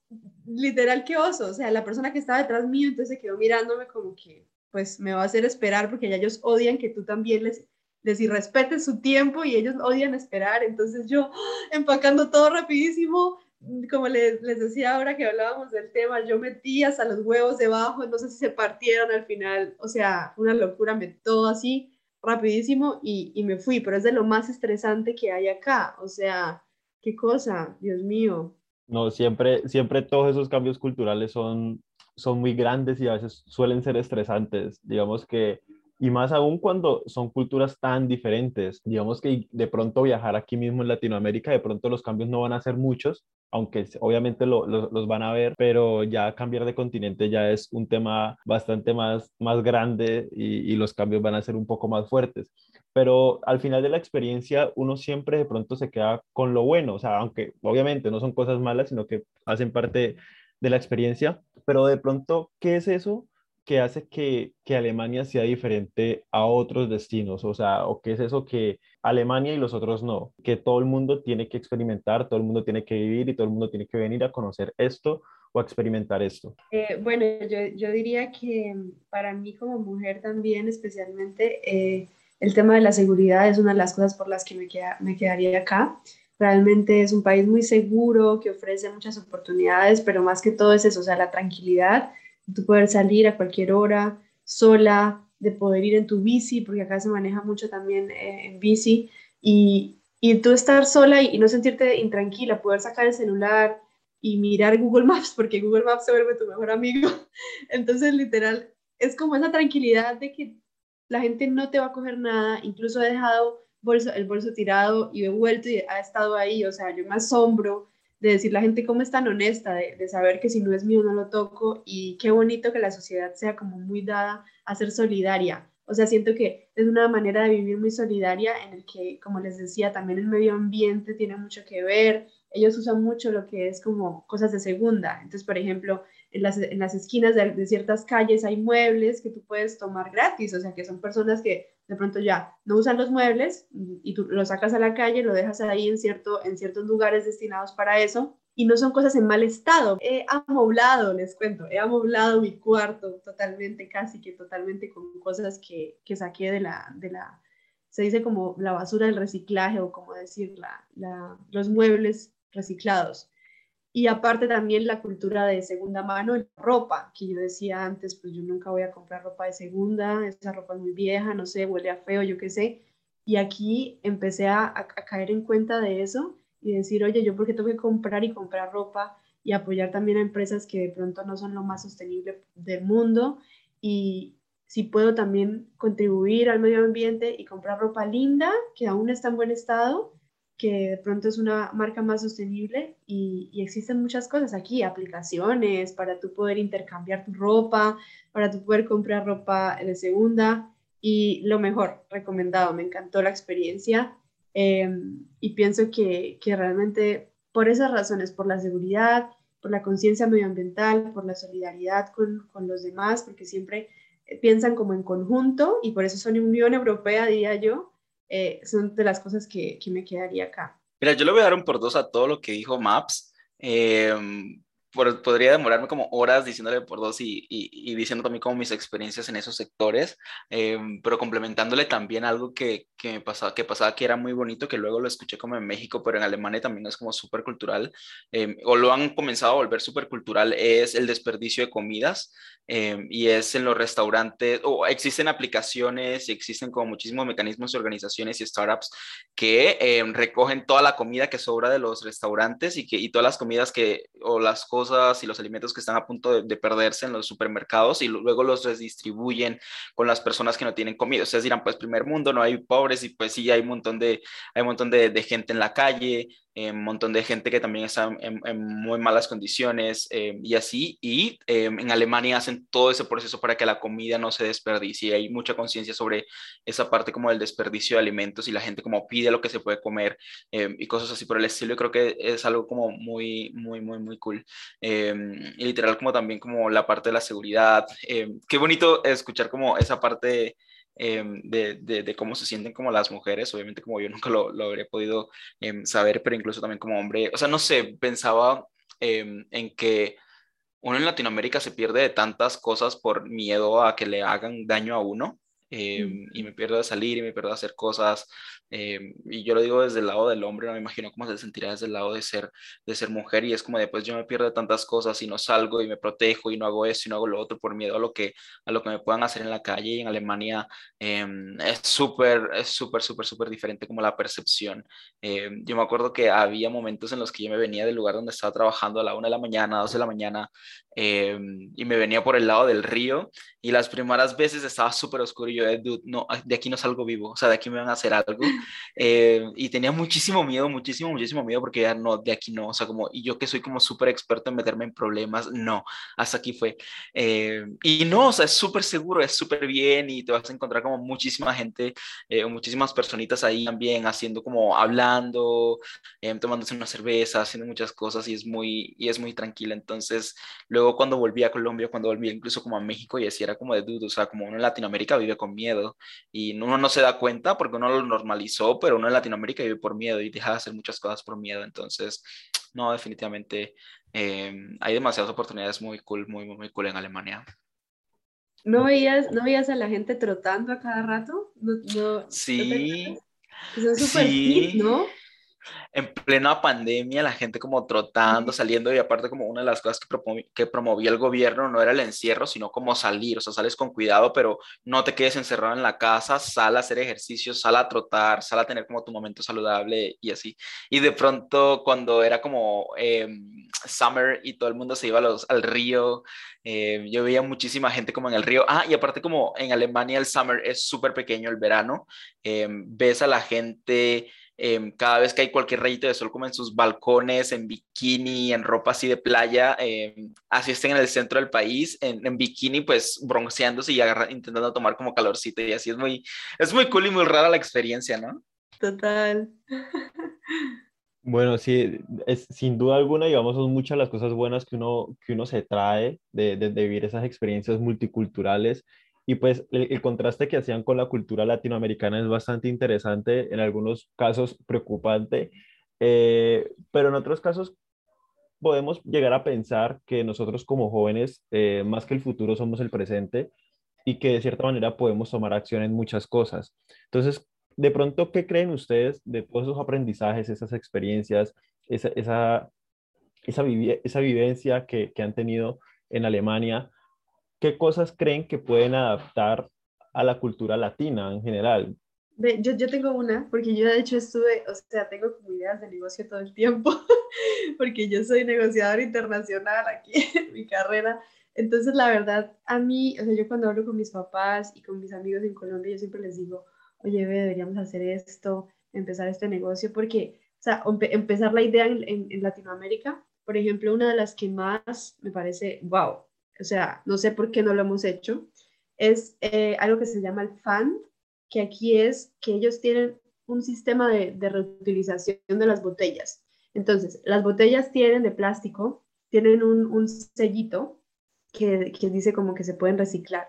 D: literal, qué oso. O sea, la persona que estaba detrás mío entonces se quedó mirándome como que, pues me va a hacer esperar porque ya ellos odian que tú también les, les irrespetes su tiempo y ellos odian esperar. Entonces yo empacando todo rapidísimo, como les, les, decía ahora que hablábamos del tema, yo metí hasta los huevos debajo, no sé si se partieron al final, o sea, una locura, me todo así rapidísimo y, y, me fui, pero es de lo más estresante que hay acá, o sea, qué cosa, Dios mío.
C: No, siempre, siempre todos esos cambios culturales son, son muy grandes y a veces suelen ser estresantes, digamos que, y más aún cuando son culturas tan diferentes, digamos que de pronto viajar aquí mismo en Latinoamérica, de pronto los cambios no van a ser muchos, aunque obviamente los van a ver, pero ya cambiar de continente ya es un tema bastante más, más grande y, los cambios van a ser un poco más fuertes. Pero al final de la experiencia uno siempre de pronto se queda con lo bueno, o sea, aunque obviamente no son cosas malas, sino que hacen parte de la experiencia, pero de pronto, ¿qué es eso? que hace que, que, Alemania sea diferente a otros destinos? O sea, ¿o qué es eso que Alemania y los otros no? Que todo el mundo tiene que experimentar, todo el mundo tiene que vivir y todo el mundo tiene que venir a conocer esto o a experimentar esto.
D: Eh, bueno, yo, yo, diría que para mí como mujer también especialmente eh, el tema de la seguridad es una de las cosas por las que me, queda, me quedaría acá. Realmente es un país muy seguro, que ofrece muchas oportunidades, pero más que todo es eso, o sea, la tranquilidad tú poder salir a cualquier hora sola, de poder ir en tu bici, porque acá se maneja mucho también eh, en bici, y, y, tú estar sola y, no sentirte intranquila, poder sacar el celular y mirar Google Maps, porque Google Maps se vuelve tu mejor amigo. Entonces, literal, es como esa tranquilidad de que la gente no te va a coger nada, incluso he dejado el bolso tirado y he vuelto y ha estado ahí, o sea, yo me asombro de decir la gente cómo es tan honesta, de, saber que si no es mío no lo toco y qué bonito que la sociedad sea como muy dada a ser solidaria. O sea, siento que es una manera de vivir muy solidaria en el que, como les decía, también el medio ambiente tiene mucho que ver. Ellos usan mucho lo que es como cosas de segunda. Entonces, por ejemplo, en las, en las esquinas de, de ciertas calles hay muebles que tú puedes tomar gratis, o sea, que son personas que de pronto ya no usan los muebles y tú lo sacas a la calle, lo dejas ahí en, cierto, en ciertos lugares destinados para eso y no son cosas en mal estado. He amoblado, les cuento, he amoblado mi cuarto totalmente, casi que totalmente con cosas que, que saqué de la, de la, se dice como la basura del reciclaje o como decir, la, los muebles reciclados. Y aparte también la cultura de segunda mano, ropa, que yo decía antes, pues yo nunca voy a comprar ropa de segunda, esa ropa es muy vieja, no sé, huele a feo, yo qué sé. Y aquí empecé a, a, caer en cuenta de eso y decir, oye, yo por qué tengo que comprar y comprar ropa y apoyar también a empresas que de pronto no son lo más sostenible del mundo y si puedo también contribuir al medio ambiente y comprar ropa linda que aún está en buen estado que de pronto es una marca más sostenible y, existen muchas cosas aquí, aplicaciones para tú poder intercambiar tu ropa, para tú poder comprar ropa de segunda y lo mejor, recomendado, me encantó la experiencia em, y pienso que, que realmente por esas razones, por la seguridad, por la conciencia medioambiental, por la solidaridad con, con, los demás, porque siempre piensan como en conjunto y por eso son Unión Europea, diría yo, eh, son de las cosas que, que, me quedaría acá.
E: Mira, yo le voy a dar un por dos a todo lo que dijo Maps. Eh, podría demorarme como horas diciéndole por dos y, y, diciendo también como mis experiencias en esos sectores, em, pero complementándole también algo que, que, me pasaba, que pasaba que era muy bonito, que luego lo escuché como en México, pero en Alemania también es como súper cultural, em, o lo han comenzado a volver súper cultural, es el desperdicio de comidas. Em, y es en los restaurantes, o existen aplicaciones y existen como muchísimos mecanismos y organizaciones y startups que recogen toda la comida que sobra de los restaurantes y, que, y todas las comidas que, o las cosas cosas y los alimentos que están a punto de, perderse en los supermercados y luego los redistribuyen con las personas que no tienen comida. Ustedes dirán, pues primer mundo, no hay pobres y pues sí, hay un montón de, hay un montón de, de gente en la calle, un montón de gente que también está en, muy malas condiciones eh, y así. Y eh, en Alemania hacen todo ese proceso para que la comida no se desperdicie. Hay mucha conciencia sobre esa parte como del desperdicio de alimentos y la gente como pide lo que se puede comer eh, y cosas así por el estilo. Yo creo que es algo como muy, muy, muy, muy cool. Y literal como también como la parte de la seguridad. qué bonito escuchar como esa parte Em, de, de, cómo se sienten como las mujeres, obviamente como yo nunca lo, lo habría podido saber, pero incluso también como hombre, o sea, no sé, pensaba en que uno en Latinoamérica se pierde de tantas cosas por miedo a que le hagan daño a uno. Y me pierdo de salir y me pierdo de hacer cosas eh, y yo lo digo desde el lado del hombre, no me imagino cómo se sentirá desde el lado de ser, de ser mujer y es como de, pues yo me pierdo de tantas cosas y no salgo y me protejo y no hago esto y no hago lo otro por miedo a lo que, a lo que me puedan hacer en la calle y en Alemania em, es súper, es súper, súper, súper diferente como la percepción. Yo me acuerdo que había momentos en los que yo me venía del lugar donde estaba trabajando a la una de la mañana, a dos de la mañana em, y me venía por el lado del río y las primeras veces estaba súper oscuro y yo, de, no, de aquí no salgo vivo, o sea, de aquí me van a hacer algo. Eh, y tenía muchísimo miedo, muchísimo, muchísimo miedo porque ya no, de aquí no, o sea, como, y yo que soy como súper experto en meterme en problemas, no, hasta aquí fue. Eh, y no, o sea, es súper seguro, es súper bien y te vas a encontrar como muchísima gente, eh, muchísimas personitas ahí también haciendo como, hablando, tomándose una cerveza, haciendo muchas cosas y es muy, y es muy tranquila. Entonces, luego cuando volví a Colombia, cuando volví incluso como a México y así era como de dudo, o sea, como uno en Latinoamérica vive con miedo y uno no se da cuenta porque uno lo normaliza pero uno en Latinoamérica vive por miedo y deja de hacer muchas cosas por miedo. Entonces, no, definitivamente em, hay demasiadas oportunidades muy cool, muy, muy, cool en Alemania.
D: ¿No veías, ¿No veías a la gente trotando a cada rato?
E: sí.
D: Son súper sí. ¿no?
E: En plena pandemia, la gente como trotando, saliendo, y aparte como una de las cosas que, promovía el gobierno no era el encierro, sino como salir, o sea, sales con cuidado, pero no te quedes encerrado en la casa, sal a hacer ejercicio, sal a trotar, sal a tener como tu momento saludable y así. Y de pronto cuando era como em, summer y todo el mundo se iba al río, em, yo veía muchísima gente como en el río. Ah, y aparte como en Alemania el summer es súper pequeño, el verano, em, ves a la gente Em, cada vez que hay cualquier rayito de sol como en sus balcones, en bikini, en ropa así de playa, eh, así estén en el centro del país, en, bikini pues bronceándose y intentando tomar como calorcito y así es muy, es muy cool y muy rara la experiencia, ¿no?
D: Total.
C: Bueno, sí, es, sin duda alguna, digamos, son muchas las cosas buenas que uno, que uno se trae de, de, de vivir esas experiencias multiculturales y pues el, contraste que hacían con la cultura latinoamericana es bastante interesante, en algunos casos preocupante, eh, pero en otros casos podemos llegar a pensar que nosotros como jóvenes, eh, más que el futuro, somos el presente y que de cierta manera podemos tomar acción en muchas cosas. Entonces, de pronto, ¿qué creen ustedes de todos esos aprendizajes, esas experiencias, esa, esa, esa, esa vivencia que, que han tenido en Alemania? ¿Qué cosas creen que pueden adaptar a la cultura latina en general?
D: Yo, yo tengo una, porque yo de hecho estuve, o sea, tengo como ideas de negocio todo el tiempo, porque yo soy negociadora internacional aquí en mi carrera. Entonces, la verdad, a mí, o sea, yo cuando hablo con mis papás y con mis amigos en Colombia, yo siempre les digo, oye, deberíamos hacer esto, empezar este negocio, porque, o sea, empezar la idea en, en, en Latinoamérica, por ejemplo, una de las que más me parece, wow, o sea, no sé por qué no lo hemos hecho, es eh, algo que se llama el FAN, que aquí es que ellos tienen un sistema de, reutilización de las botellas. Entonces, las botellas tienen de plástico, tienen un, sellito que, que, dice como que se pueden reciclar.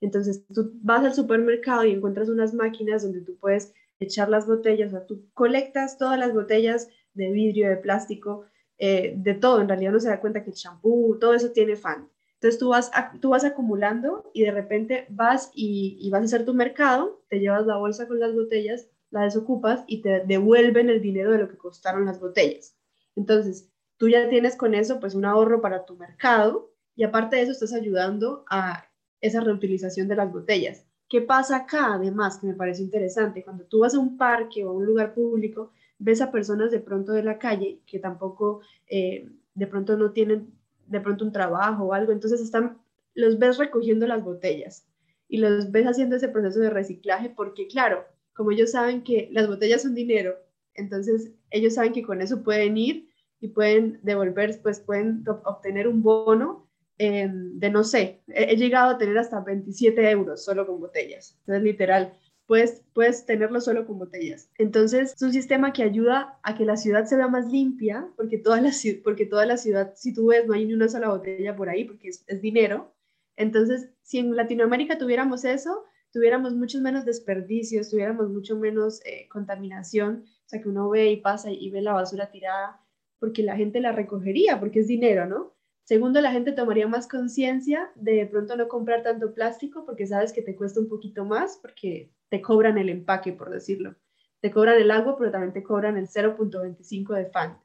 D: Entonces, tú vas al supermercado y encuentras unas máquinas donde tú puedes echar las botellas, o sea, tú colectas todas las botellas de vidrio, de plástico, eh, de todo. En realidad no se da cuenta que el champú, todo eso tiene fan. Entonces tú vas, tú vas acumulando y de repente vas y, vas a hacer tu mercado, te llevas la bolsa con las botellas, la desocupas y te devuelven el dinero de lo que costaron las botellas. Entonces, tú ya tienes con eso pues un ahorro para tu mercado y aparte de eso estás ayudando a esa reutilización de las botellas. ¿Qué pasa acá además que me parece interesante? Cuando tú vas a un parque o a un lugar público, ves a personas de pronto de la calle que tampoco, eh, de pronto no tienen de pronto un trabajo o algo, entonces están, los ves recogiendo las botellas y los ves haciendo ese proceso de reciclaje porque claro, como ellos saben que las botellas son dinero, entonces ellos saben que con eso pueden ir y pueden devolver, pues pueden obtener un bono em, de, no sé, he, llegado a tener hasta 27 euros solo con botellas. Entonces, literal, puedes, puedes tenerlo solo con botellas. Entonces, es un sistema que ayuda a que la ciudad se vea más limpia, porque toda la, porque toda la ciudad, si tú ves, no hay ni una sola botella por ahí, porque es, dinero. Entonces, si en Latinoamérica tuviéramos eso, tuviéramos muchos menos desperdicios, tuviéramos mucho menos eh, contaminación, o sea, que uno ve y pasa y ve la basura tirada porque la gente la recogería, porque es dinero, ¿no? Segundo, la gente tomaría más conciencia de de pronto no comprar tanto plástico porque sabes que te cuesta un poquito más porque te cobran el empaque, por decirlo. Te cobran el agua, pero también te cobran el 0.25 de fan.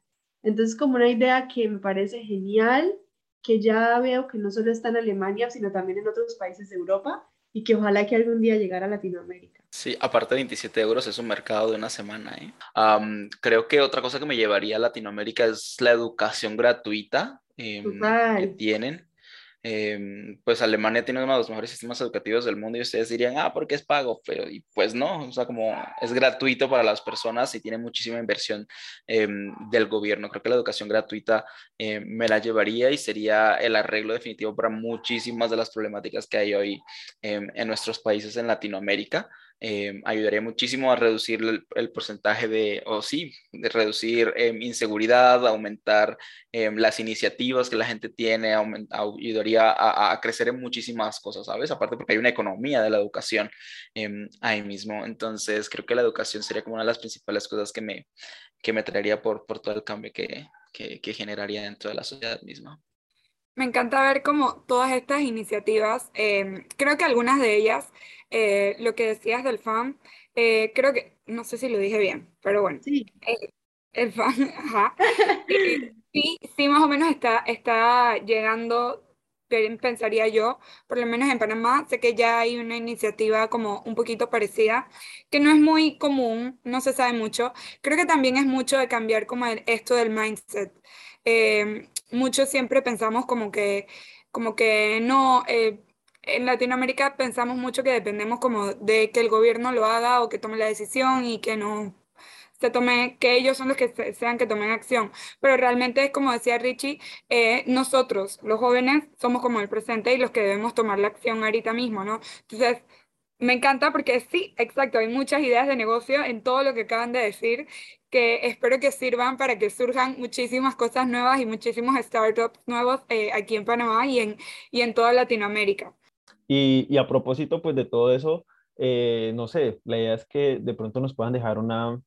D: Entonces, como una idea que me parece genial, que ya veo que no solo está en Alemania, sino también en otros países de Europa y que ojalá que algún día llegara a Latinoamérica.
E: Sí, aparte de 27 euros es un mercado de una semana. ¿eh? creo que otra cosa que me llevaría a Latinoamérica es la educación gratuita em, que tienen. Em, pues Alemania tiene uno de los mejores sistemas educativos del mundo y ustedes dirían, ah, porque es pago, pero y pues no, o sea, como es gratuito para las personas y tiene muchísima inversión em, del gobierno. Creo que la educación gratuita em, me la llevaría y sería el arreglo definitivo para muchísimas de las problemáticas que hay hoy en nuestros países en Latinoamérica. Eh, ayudaría muchísimo a reducir el, porcentaje de, o sí, de reducir eh, inseguridad, aumentar eh, las iniciativas que la gente tiene, ayudaría a, a, crecer en muchísimas cosas, ¿sabes? Aparte porque hay una economía de la educación ahí mismo. Entonces, creo que la educación sería como una de las principales cosas que me, que me traería por, por todo el cambio que, que, que generaría dentro de la sociedad misma.
B: Me encanta ver como todas estas iniciativas, em, creo que algunas de ellas, eh, lo que decías del FAM, eh, creo que, no sé si lo dije bien, pero bueno,
D: sí.
B: Eh, el FAM, ajá, sí, sí, más o menos está, está llegando, pensaría yo, por lo menos en Panamá, sé que ya hay una iniciativa como un poquito parecida, que no es muy común, no se sabe mucho, creo que también es mucho de cambiar como esto del mindset. Em, muchos siempre pensamos como que, como que no, eh, en Latinoamérica pensamos mucho que dependemos como de que el gobierno lo haga o que tome la decisión y que no se tome, que ellos son los que sean que tomen acción. Pero realmente es como decía Richie, eh, nosotros, los jóvenes, somos como el presente y los que debemos tomar la acción ahorita mismo, ¿no? Entonces, me encanta porque sí, exacto, hay muchas ideas de negocio en todo lo que acaban de decir que espero que sirvan para que surjan muchísimas cosas nuevas y muchísimos startups nuevos eh, aquí en Panamá y en, y en toda Latinoamérica.
C: Y, a propósito pues de todo eso, eh, no sé, la idea es que de pronto nos puedan dejar una,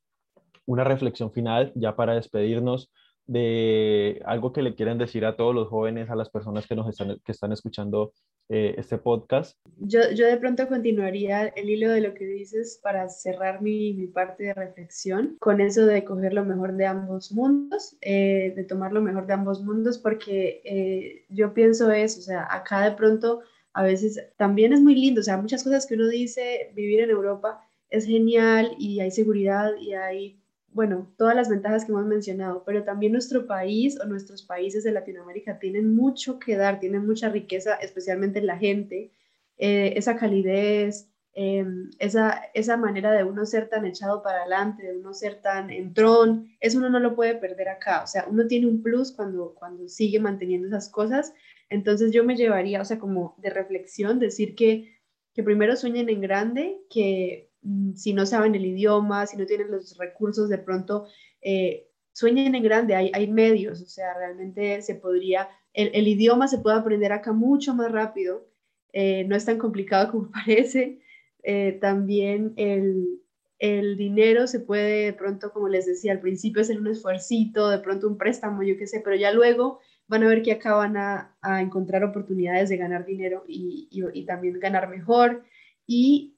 C: una reflexión final ya para despedirnos de algo que le quieren decir a todos los jóvenes, a las personas que nos están, que están escuchando eh, este podcast.
D: Yo, yo de pronto continuaría el hilo de lo que dices para cerrar mi, mi parte de reflexión con eso de coger lo mejor de ambos mundos, eh, de tomar lo mejor de ambos mundos, porque eh, yo pienso eso, o sea, acá de pronto a veces también es muy lindo, o sea, muchas cosas que uno dice, vivir en Europa es genial y hay seguridad y hay bueno, todas las ventajas que hemos mencionado, pero también nuestro país o nuestros países de Latinoamérica tienen mucho que dar, tienen mucha riqueza, especialmente en la gente, eh, esa calidez, em, esa, esa manera de uno ser tan echado para adelante, de uno ser tan entrón, eso uno no lo puede perder acá, o sea, uno tiene un plus cuando, cuando sigue manteniendo esas cosas, entonces yo me llevaría, o sea, como de reflexión, decir que, que primero sueñen en grande, que si no saben el idioma, si no tienen los recursos, de pronto eh, sueñen en grande, hay, hay medios, o sea, realmente se podría, el, idioma se puede aprender acá mucho más rápido, eh, no es tan complicado como parece, eh, también el, el, dinero se puede de pronto, como les decía al principio, hacer un esfuercito, de pronto un préstamo, yo qué sé, pero ya luego van a ver que acá van a, a encontrar oportunidades de ganar dinero y, y, también ganar mejor. Y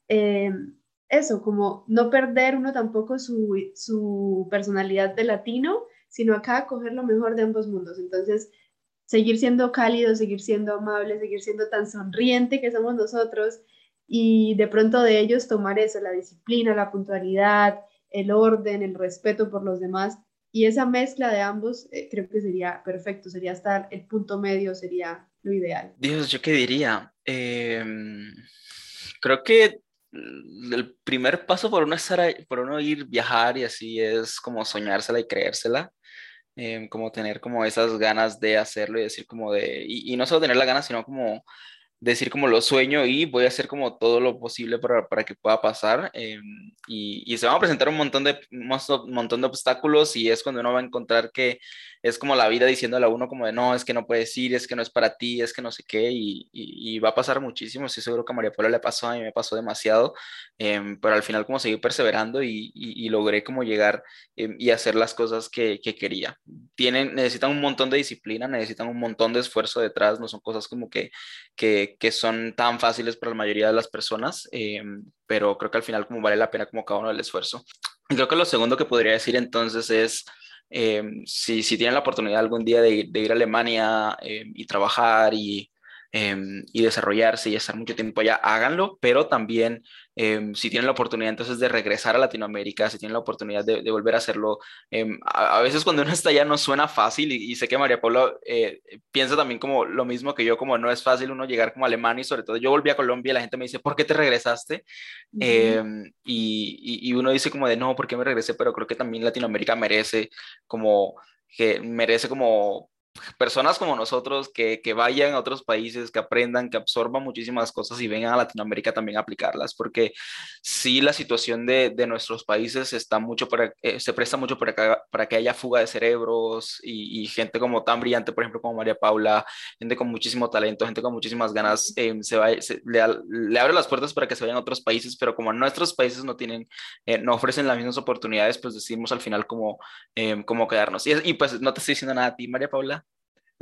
D: eso, como no perder uno tampoco su, personalidad de latino, sino acá coger lo mejor de ambos mundos. Entonces, seguir siendo cálido, seguir siendo amable, seguir siendo tan sonriente que somos nosotros y de pronto de ellos tomar eso, la disciplina, la puntualidad, el orden, el respeto por los demás Y esa mezcla de ambos eh, creo que sería perfecto, sería estar el punto medio, sería lo ideal.
E: Dios, ¿yo qué diría? Em, creo que el primer paso por uno, estar, por uno ir viajar y así es como soñársela y creérsela. Em, como tener como esas ganas de hacerlo y decir como de, y, no solo tener la ganas, sino como decir como lo sueño y voy a hacer como todo lo posible para, para que pueda pasar. Eh, y, y, se van a presentar un montón, de, un montón de obstáculos y es cuando uno va a encontrar que es como la vida diciéndole a uno como de no, es que no puedes ir, es que no es para ti, es que no sé qué, y, y, va a pasar muchísimo. Estoy seguro que a María Paula le pasó, a mí me pasó demasiado, eh, pero al final como seguí perseverando y, y logré como llegar eh, y hacer las cosas que, que, quería. Tienen, necesitan un montón de disciplina, necesitan un montón de esfuerzo detrás, no son cosas como que, que, que son tan fáciles para la mayoría de las personas, eh, pero creo que al final como vale la pena como cada uno el esfuerzo. Creo que lo segundo que podría decir entonces es eh, si, si, tienen la oportunidad algún día de, de ir a Alemania eh, y trabajar y, eh, y, desarrollarse y estar mucho tiempo allá, háganlo, pero también Em, si tienen la oportunidad entonces de regresar a Latinoamérica, si tienen la oportunidad de, volver a hacerlo, em, a, veces cuando uno está allá no suena fácil y, sé que María Paula eh, piensa también como lo mismo que yo, como no es fácil uno llegar como a Alemania y sobre todo yo volví a Colombia y la gente me dice, ¿por qué te regresaste? Em, y, y, uno dice como de, no, ¿por qué me regresé? Pero creo que también Latinoamérica merece como que merece como personas como nosotros que, que, vayan a otros países, que aprendan, que absorban muchísimas cosas y vengan a Latinoamérica también a aplicarlas, porque sí la situación de, de nuestros países está mucho para, eh, se presta mucho para que, para que haya fuga de cerebros y, gente como tan brillante, por ejemplo, como María Paula, gente con muchísimo talento, gente con muchísimas ganas, eh, se, va, le, le, abre las puertas para que se vayan a otros países, pero como nuestros países no tienen, eh, no ofrecen las mismas oportunidades, pues decidimos al final como, como quedarnos. Y, y pues no te estoy diciendo nada a ti, María Paula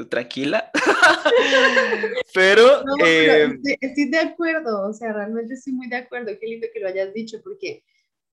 E: tranquila. pero,
D: eh, estoy, de acuerdo, o sea, realmente estoy muy de acuerdo. Qué lindo que lo hayas dicho, porque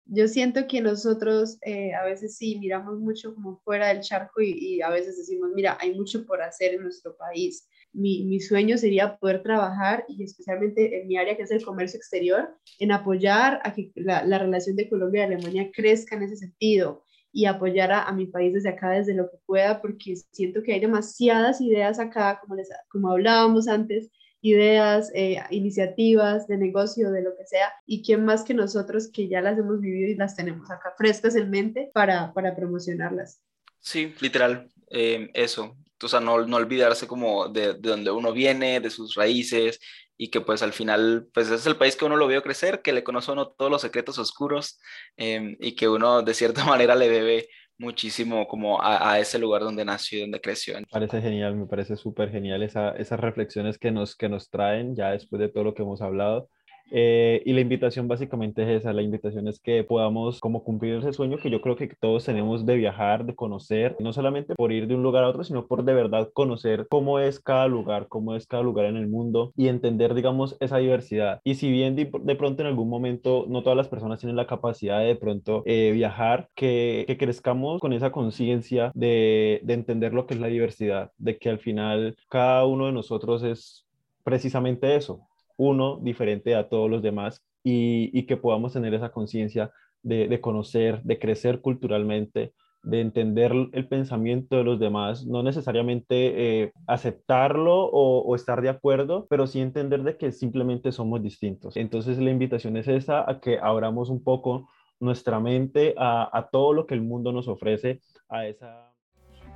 D: yo siento que nosotros eh, a veces sí miramos mucho como fuera del charco y, y, a veces decimos, mira, hay mucho por hacer en nuestro país. Mi, mi, sueño sería poder trabajar y especialmente en mi área que es el comercio exterior, en apoyar a que la, la relación de Colombia y Alemania crezca en ese sentido y apoyar a, mi país desde acá, desde lo que pueda, porque siento que hay demasiadas ideas acá, como, les, como hablábamos antes, ideas, eh, iniciativas de negocio, de lo que sea, y quién más que nosotros que ya las hemos vivido y las tenemos acá frescas en mente para, para promocionarlas.
E: Sí, literal, eh, eso. O sea, no, no olvidarse como de, de donde uno viene, de sus raíces, y que pues al final pues es el país que uno lo vio crecer, que le conoce a uno todos los secretos oscuros em, y que uno de cierta manera le debe muchísimo como a, a, ese lugar donde nació y donde creció.
C: Me parece genial, me parece súper genial esa, esas reflexiones que nos, que nos traen ya después de todo lo que hemos hablado. Eh, y la invitación básicamente es esa, la invitación es que podamos como cumplir ese sueño que yo creo que todos tenemos de viajar, de conocer, no solamente por ir de un lugar a otro, sino por de verdad conocer cómo es cada lugar, cómo es cada lugar en el mundo y entender, digamos, esa diversidad. Y si bien de, pronto en algún momento no todas las personas tienen la capacidad de, de pronto eh, viajar, que, que, crezcamos con esa conciencia de, de entender lo que es la diversidad, de que al final cada uno de nosotros es precisamente eso, uno diferente a todos los demás y, que podamos tener esa conciencia de, conocer, de crecer culturalmente, de entender el pensamiento de los demás, no necesariamente eh, aceptarlo o, estar de acuerdo, pero sí entender de que simplemente somos distintos. Entonces la invitación es esa, a que abramos un poco nuestra mente a, a todo lo que el mundo nos ofrece, a esa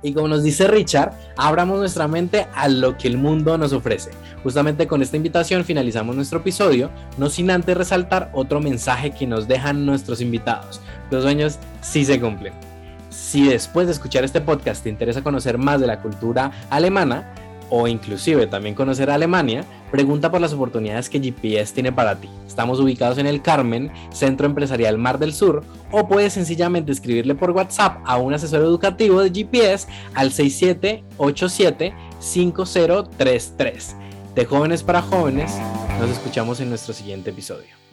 A: y como nos dice Richard, abramos nuestra mente a lo que el mundo nos ofrece. Justamente con esta invitación finalizamos nuestro episodio, no sin antes resaltar otro mensaje que nos dejan nuestros invitados. Los sueños sí se cumplen. Si después de escuchar este podcast te interesa conocer más de la cultura alemana, o inclusive también conocer Alemania, pregunta por las oportunidades que GPS tiene para ti. Estamos ubicados en el Carmen, Centro Empresarial Mar del Sur, o puedes sencillamente escribirle por WhatsApp a un asesor educativo de GPS al 6787-5033. De jóvenes para jóvenes, nos escuchamos en nuestro siguiente episodio.